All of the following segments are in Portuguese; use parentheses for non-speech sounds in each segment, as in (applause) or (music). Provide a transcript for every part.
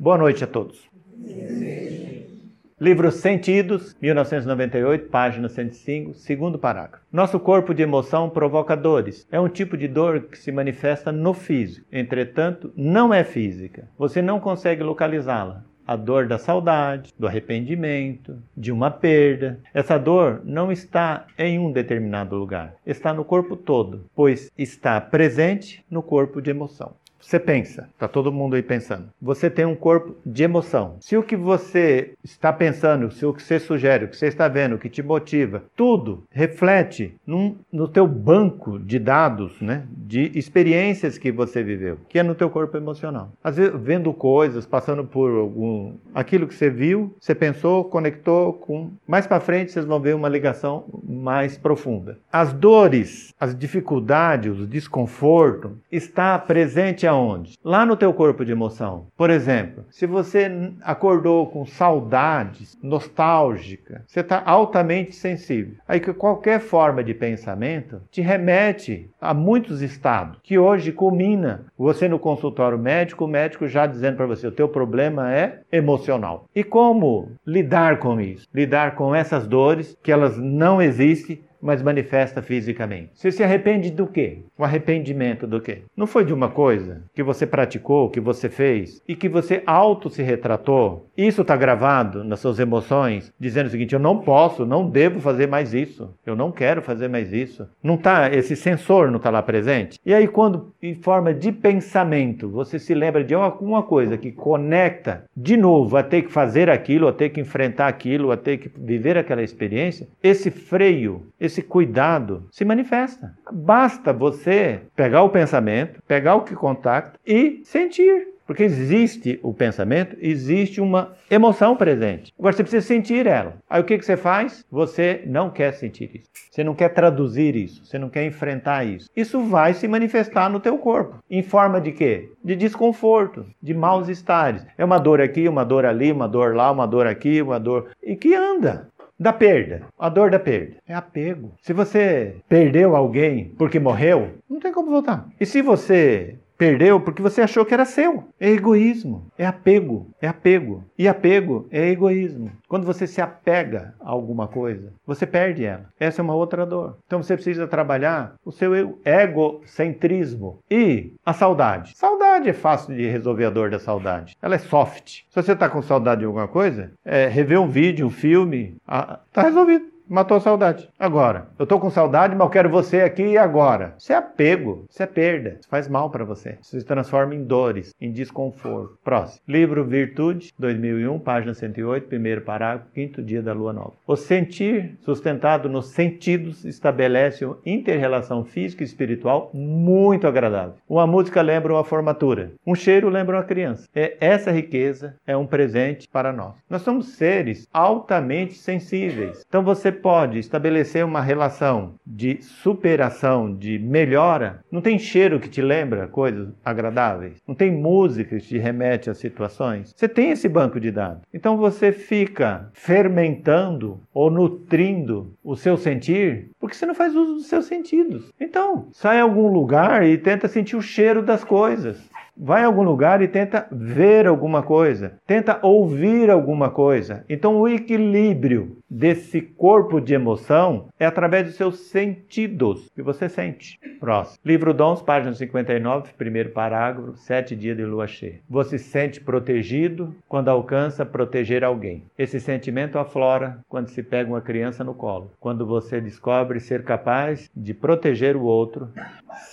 Boa noite a todos. Livro Sentidos, 1998, página 105, segundo parágrafo. Nosso corpo de emoção provoca dores. É um tipo de dor que se manifesta no físico. Entretanto, não é física. Você não consegue localizá-la a dor da saudade, do arrependimento, de uma perda. Essa dor não está em um determinado lugar, está no corpo todo, pois está presente no corpo de emoção. Você pensa, tá todo mundo aí pensando. Você tem um corpo de emoção. Se o que você está pensando, se o que você sugere, o que você está vendo, o que te motiva, tudo reflete num, no teu banco de dados, né, de experiências que você viveu, que é no teu corpo emocional. Às vezes vendo coisas, passando por algum aquilo que você viu, você pensou, conectou com mais para frente vocês vão ver uma ligação mais profunda. As dores, as dificuldades, o desconforto está presente aonde? Lá no teu corpo de emoção. Por exemplo, se você acordou com saudades, nostálgica, você está altamente sensível. Aí que qualquer forma de pensamento te remete a muitos estados, que hoje culmina você no consultório médico, o médico já dizendo para você, o teu problema é emocional. E como lidar com isso? Lidar com essas dores, que elas não existem, mas manifesta fisicamente. Você se arrepende do quê? O arrependimento do quê? Não foi de uma coisa que você praticou, que você fez e que você auto se retratou. Isso está gravado nas suas emoções, dizendo o seguinte: eu não posso, não devo fazer mais isso. Eu não quero fazer mais isso. Não tá esse sensor não está lá presente. E aí quando em forma de pensamento você se lembra de alguma coisa que conecta de novo a ter que fazer aquilo, a ter que enfrentar aquilo, a ter que viver aquela experiência, esse freio, esse cuidado se manifesta. Basta você pegar o pensamento, pegar o que contacta e sentir. Porque existe o pensamento, existe uma emoção presente. Agora você precisa sentir ela. Aí o que, que você faz? Você não quer sentir isso. Você não quer traduzir isso. Você não quer enfrentar isso. Isso vai se manifestar no teu corpo. Em forma de quê? De desconforto, de maus estares. É uma dor aqui, uma dor ali, uma dor lá, uma dor aqui, uma dor. E que anda da perda. A dor da perda é apego. Se você perdeu alguém porque morreu, não tem como voltar. E se você Perdeu porque você achou que era seu. É egoísmo, é apego, é apego. E apego é egoísmo. Quando você se apega a alguma coisa, você perde ela. Essa é uma outra dor. Então você precisa trabalhar o seu egocentrismo e a saudade. Saudade é fácil de resolver a dor da saudade. Ela é soft. Se você está com saudade de alguma coisa, é, rever um vídeo, um filme, está resolvido matou a saudade. Agora, eu tô com saudade, mas eu quero você aqui e agora. Isso é apego, isso é perda, isso faz mal para você. Isso se transforma em dores, em desconforto. Próximo. Livro Virtude, 2001, página 108, primeiro parágrafo, quinto dia da lua nova. O sentir, sustentado nos sentidos, estabelece uma inter-relação física e espiritual muito agradável. Uma música lembra uma formatura, um cheiro lembra uma criança. É essa riqueza é um presente para nós. Nós somos seres altamente sensíveis. Então você pode estabelecer uma relação de superação, de melhora, não tem cheiro que te lembra coisas agradáveis, não tem música que te remete a situações. Você tem esse banco de dados. Então você fica fermentando ou nutrindo o seu sentir porque você não faz uso dos seus sentidos. Então, sai a algum lugar e tenta sentir o cheiro das coisas. Vai a algum lugar e tenta ver alguma coisa, tenta ouvir alguma coisa. Então, o equilíbrio desse corpo de emoção é através dos seus sentidos que você sente. Próximo. Livro Dons, página 59, primeiro parágrafo, sete dias de lua cheia. Você se sente protegido quando alcança proteger alguém. Esse sentimento aflora quando se pega uma criança no colo. Quando você descobre ser capaz de proteger o outro,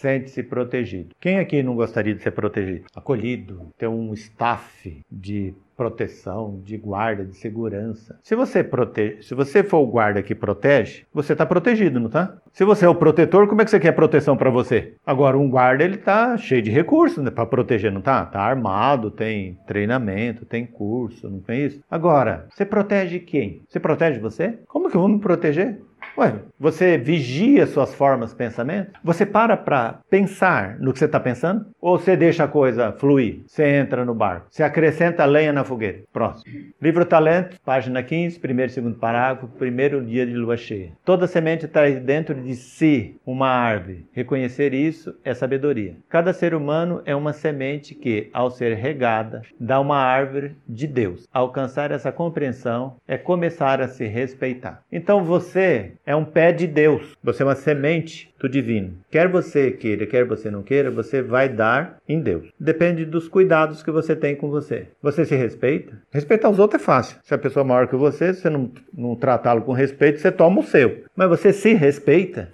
sente-se protegido. Quem aqui não gostaria de ser protegido? Acolhido, ter um staff de proteção, de guarda, de segurança. Se você protege, se você for o guarda que protege, você está protegido, não está? Se você é o protetor, como é que você quer proteção para você? Agora um guarda ele está cheio de recursos né, para proteger, não está? Está armado, tem treinamento, tem curso, não tem isso? Agora você protege quem? Você protege você? Como que eu vou me proteger? Ué, você vigia suas formas de pensamento? Você para para pensar no que você está pensando? Ou você deixa a coisa fluir? Você entra no barco, você acrescenta lenha na fogueira. Próximo. Livro Talento, página 15, primeiro e segundo parágrafo, primeiro dia de lua cheia. Toda semente traz dentro de si uma árvore. Reconhecer isso é sabedoria. Cada ser humano é uma semente que, ao ser regada, dá uma árvore de Deus. Alcançar essa compreensão é começar a se respeitar. Então você é um pé de Deus. Você é uma semente do divino. Quer você queira, quer você não queira, você vai dar em Deus. Depende dos cuidados que você tem com você. Você se respeita? Respeitar os outros é fácil. Se a pessoa é maior que você, se você não, não tratá-lo com respeito, você toma o seu. Mas você se respeita?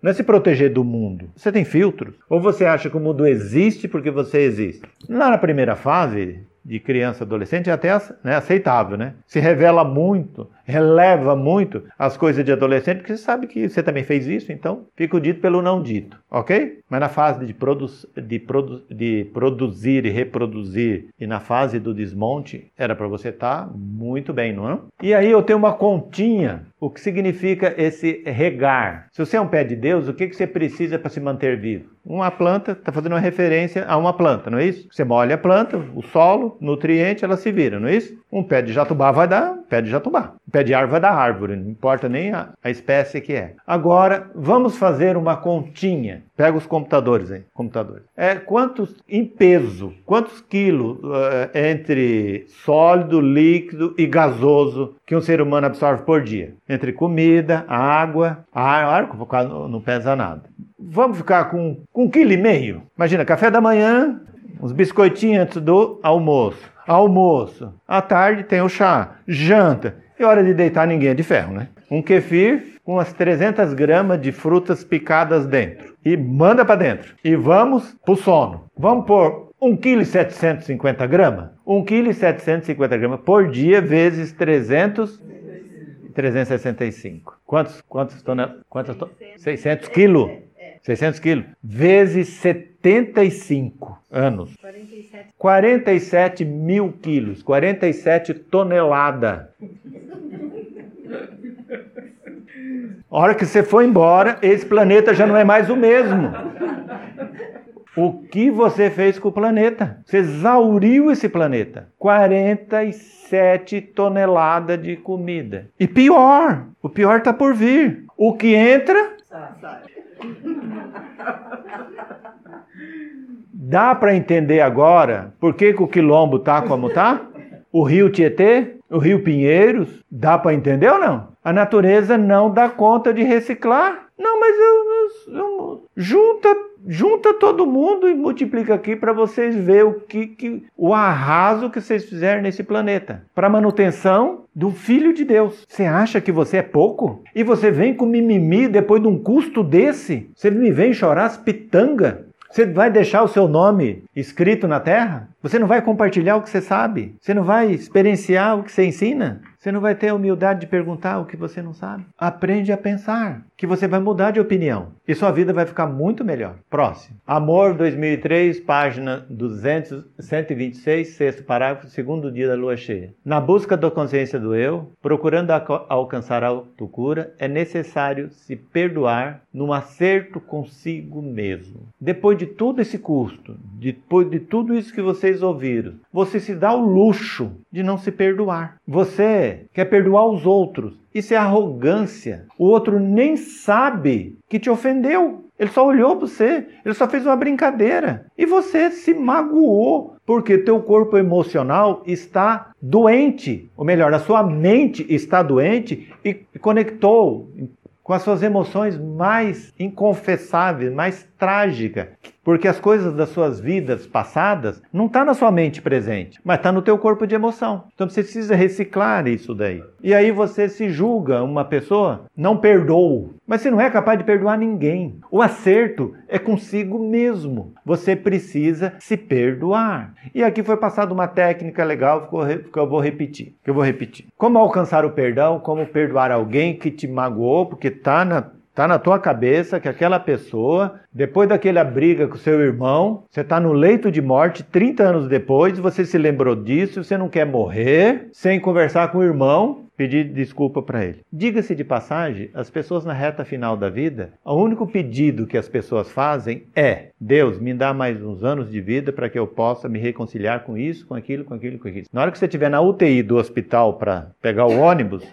Não é se proteger do mundo. Você tem filtros? Ou você acha que o mundo existe porque você existe? Lá na primeira fase, de criança adolescente é até né, aceitável, né? Se revela muito, releva muito as coisas de adolescente, porque você sabe que você também fez isso, então fica o dito pelo não dito, ok? Mas na fase de, produ de, produ de produzir e reproduzir e na fase do desmonte, era para você estar tá muito bem, não é? E aí eu tenho uma continha, o que significa esse regar. Se você é um pé de Deus, o que, que você precisa para se manter vivo? Uma planta, está fazendo uma referência a uma planta, não é isso? Você molha a planta, o solo, nutriente, ela se vira, não é isso? Um pé de jatubá vai dar pé de jatubá. Um pé de árvore dar árvore, não importa nem a, a espécie que é. Agora, vamos fazer uma continha. Pega os computadores aí, computadores. É quantos em peso, quantos quilos uh, entre sólido, líquido e gasoso que um ser humano absorve por dia? Entre comida, água, ar, ar não pesa nada. Vamos ficar com, com um quilo e meio. Imagina, café da manhã, uns biscoitinhos antes do almoço. Almoço. À tarde tem o chá. Janta. E hora de deitar ninguém é de ferro, né? Um kefir com as 300 gramas de frutas picadas dentro. E manda para dentro. E vamos pro sono. Vamos por 1,750 kg gramas? 1,750 kg por dia vezes 300 365. Quantos, quantos toneladas? Quantos 600 quilos? 600 quilos, vezes 75 anos. 47. 47 mil quilos, 47 toneladas. A hora que você for embora, esse planeta já não é mais o mesmo. O que você fez com o planeta? Você exauriu esse planeta. 47 toneladas de comida. E pior, o pior está por vir. O que entra, (laughs) Dá para entender agora por que, que o quilombo tá como tá? O rio Tietê, o rio Pinheiros, dá para entender ou não? A natureza não dá conta de reciclar. Não, mas eu, eu, eu junta junta todo mundo e multiplica aqui para vocês ver o que, que o arraso que vocês fizeram nesse planeta para manutenção do filho de Deus. Você acha que você é pouco? E você vem com mimimi depois de um custo desse? Você me vem chorar as pitanga? Você vai deixar o seu nome escrito na terra? Você não vai compartilhar o que você sabe? Você não vai experienciar o que você ensina? Você não vai ter a humildade de perguntar o que você não sabe? Aprende a pensar, que você vai mudar de opinião e sua vida vai ficar muito melhor. Próximo. Amor 2003, página 200, 126, sexto parágrafo, segundo dia da lua cheia. Na busca da consciência do eu, procurando alcançar a autocura, é necessário se perdoar num acerto consigo mesmo. Depois de todo esse custo, depois de tudo isso que vocês ouviram, você se dá o luxo de não se perdoar. Você quer perdoar os outros. Isso é arrogância. O outro nem sabe que te ofendeu. Ele só olhou para você, ele só fez uma brincadeira. E você se magoou porque teu corpo emocional está doente. Ou melhor, a sua mente está doente e conectou com as suas emoções mais inconfessáveis, mais trágicas, porque as coisas das suas vidas passadas não estão tá na sua mente presente, mas está no teu corpo de emoção. Então você precisa reciclar isso daí. E aí você se julga uma pessoa, não perdoa, mas você não é capaz de perdoar ninguém. O acerto é consigo mesmo. Você precisa se perdoar. E aqui foi passada uma técnica legal que eu vou repetir. Que eu vou repetir. Como alcançar o perdão? Como perdoar alguém que te magoou porque está na Está na tua cabeça que aquela pessoa, depois daquela briga com seu irmão, você está no leito de morte 30 anos depois, você se lembrou disso, você não quer morrer sem conversar com o irmão, pedir desculpa para ele. Diga-se de passagem, as pessoas na reta final da vida, o único pedido que as pessoas fazem é: Deus, me dá mais uns anos de vida para que eu possa me reconciliar com isso, com aquilo, com aquilo, com aquilo. Na hora que você estiver na UTI do hospital para pegar o ônibus,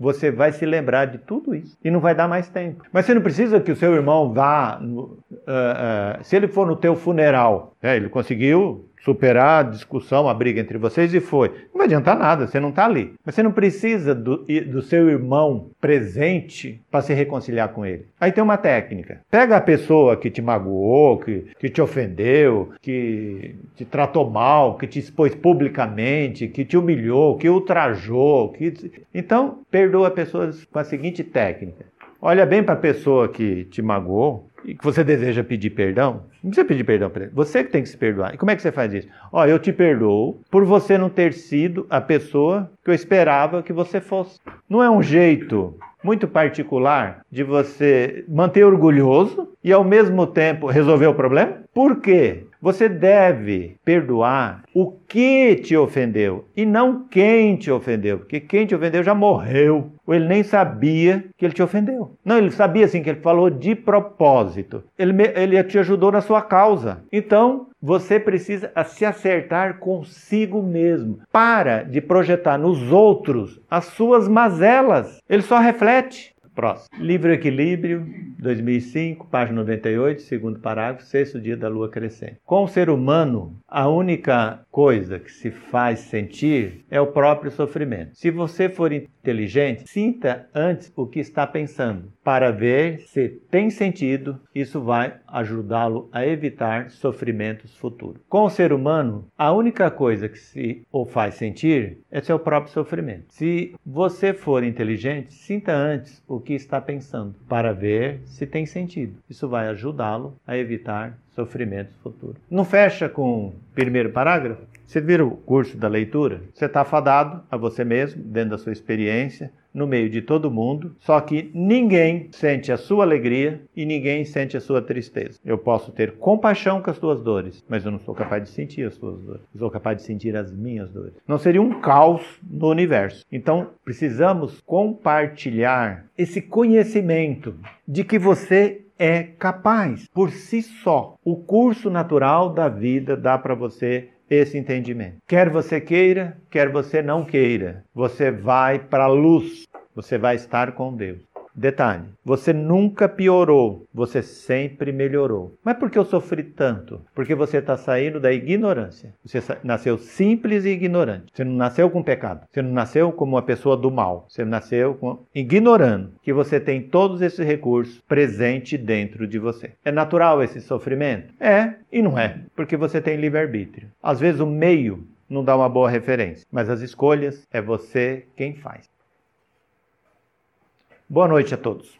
você vai se lembrar de tudo isso e não vai dar mais tempo. Mas você não precisa que o seu irmão vá, uh, uh, se ele for no teu funeral, né, ele conseguiu superar a discussão, a briga entre vocês e foi. Não vai adiantar nada, você não está ali. Mas você não precisa do, do seu irmão presente para se reconciliar com ele. Aí tem uma técnica. Pega a pessoa que te magoou, que, que te ofendeu, que te tratou mal, que te expôs publicamente, que te humilhou, que ultrajou. Que... Então, perdoa a pessoa com a seguinte técnica. Olha bem para a pessoa que te magoou, e que você deseja pedir perdão, não precisa pedir perdão para ele. Você que tem que se perdoar. E como é que você faz isso? Ó, eu te perdoo por você não ter sido a pessoa que eu esperava que você fosse. Não é um jeito muito particular de você manter orgulhoso e ao mesmo tempo resolver o problema? Por quê? Você deve perdoar o que te ofendeu e não quem te ofendeu, porque quem te ofendeu já morreu, ou ele nem sabia que ele te ofendeu. Não, ele sabia assim que ele falou de propósito. Ele, ele te ajudou na sua causa. Então, você precisa se acertar consigo mesmo. Para de projetar nos outros as suas mazelas. Ele só reflete. Próximo. Livro Equilíbrio, 2005, página 98, segundo parágrafo, sexto dia da lua crescente. Com o ser humano, a única coisa que se faz sentir é o próprio sofrimento. Se você for inteligente, sinta antes o que está pensando, para ver se tem sentido, isso vai ajudá-lo a evitar sofrimentos futuros. Com o ser humano, a única coisa que se o faz sentir é seu próprio sofrimento. Se você for inteligente, sinta antes o que está pensando, para ver se tem sentido. Isso vai ajudá-lo a evitar sofrimentos futuros. Não fecha com o primeiro parágrafo? Você vira o curso da leitura? Você está fadado a você mesmo, dentro da sua experiência, no meio de todo mundo, só que ninguém sente a sua alegria e ninguém sente a sua tristeza. Eu posso ter compaixão com as tuas dores, mas eu não sou capaz de sentir as tuas dores. Eu sou capaz de sentir as minhas dores. Não seria um caos no universo. Então, precisamos compartilhar esse conhecimento de que você é capaz por si só. O curso natural da vida dá para você esse entendimento. Quer você queira, quer você não queira, você vai para a luz, você vai estar com Deus. Detalhe: você nunca piorou, você sempre melhorou. Mas por que eu sofri tanto? Porque você está saindo da ignorância. Você nasceu simples e ignorante. Você não nasceu com pecado. Você não nasceu como uma pessoa do mal. Você nasceu com... ignorando que você tem todos esses recursos presentes dentro de você. É natural esse sofrimento? É e não é, porque você tem livre-arbítrio. Às vezes o meio não dá uma boa referência, mas as escolhas é você quem faz. Boa noite a todos.